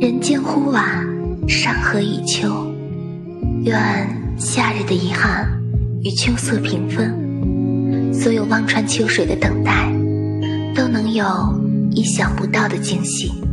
人间忽晚山河已秋。愿夏日的遗憾与秋色平分。所有望穿秋水的等待都能有意想不到的惊喜。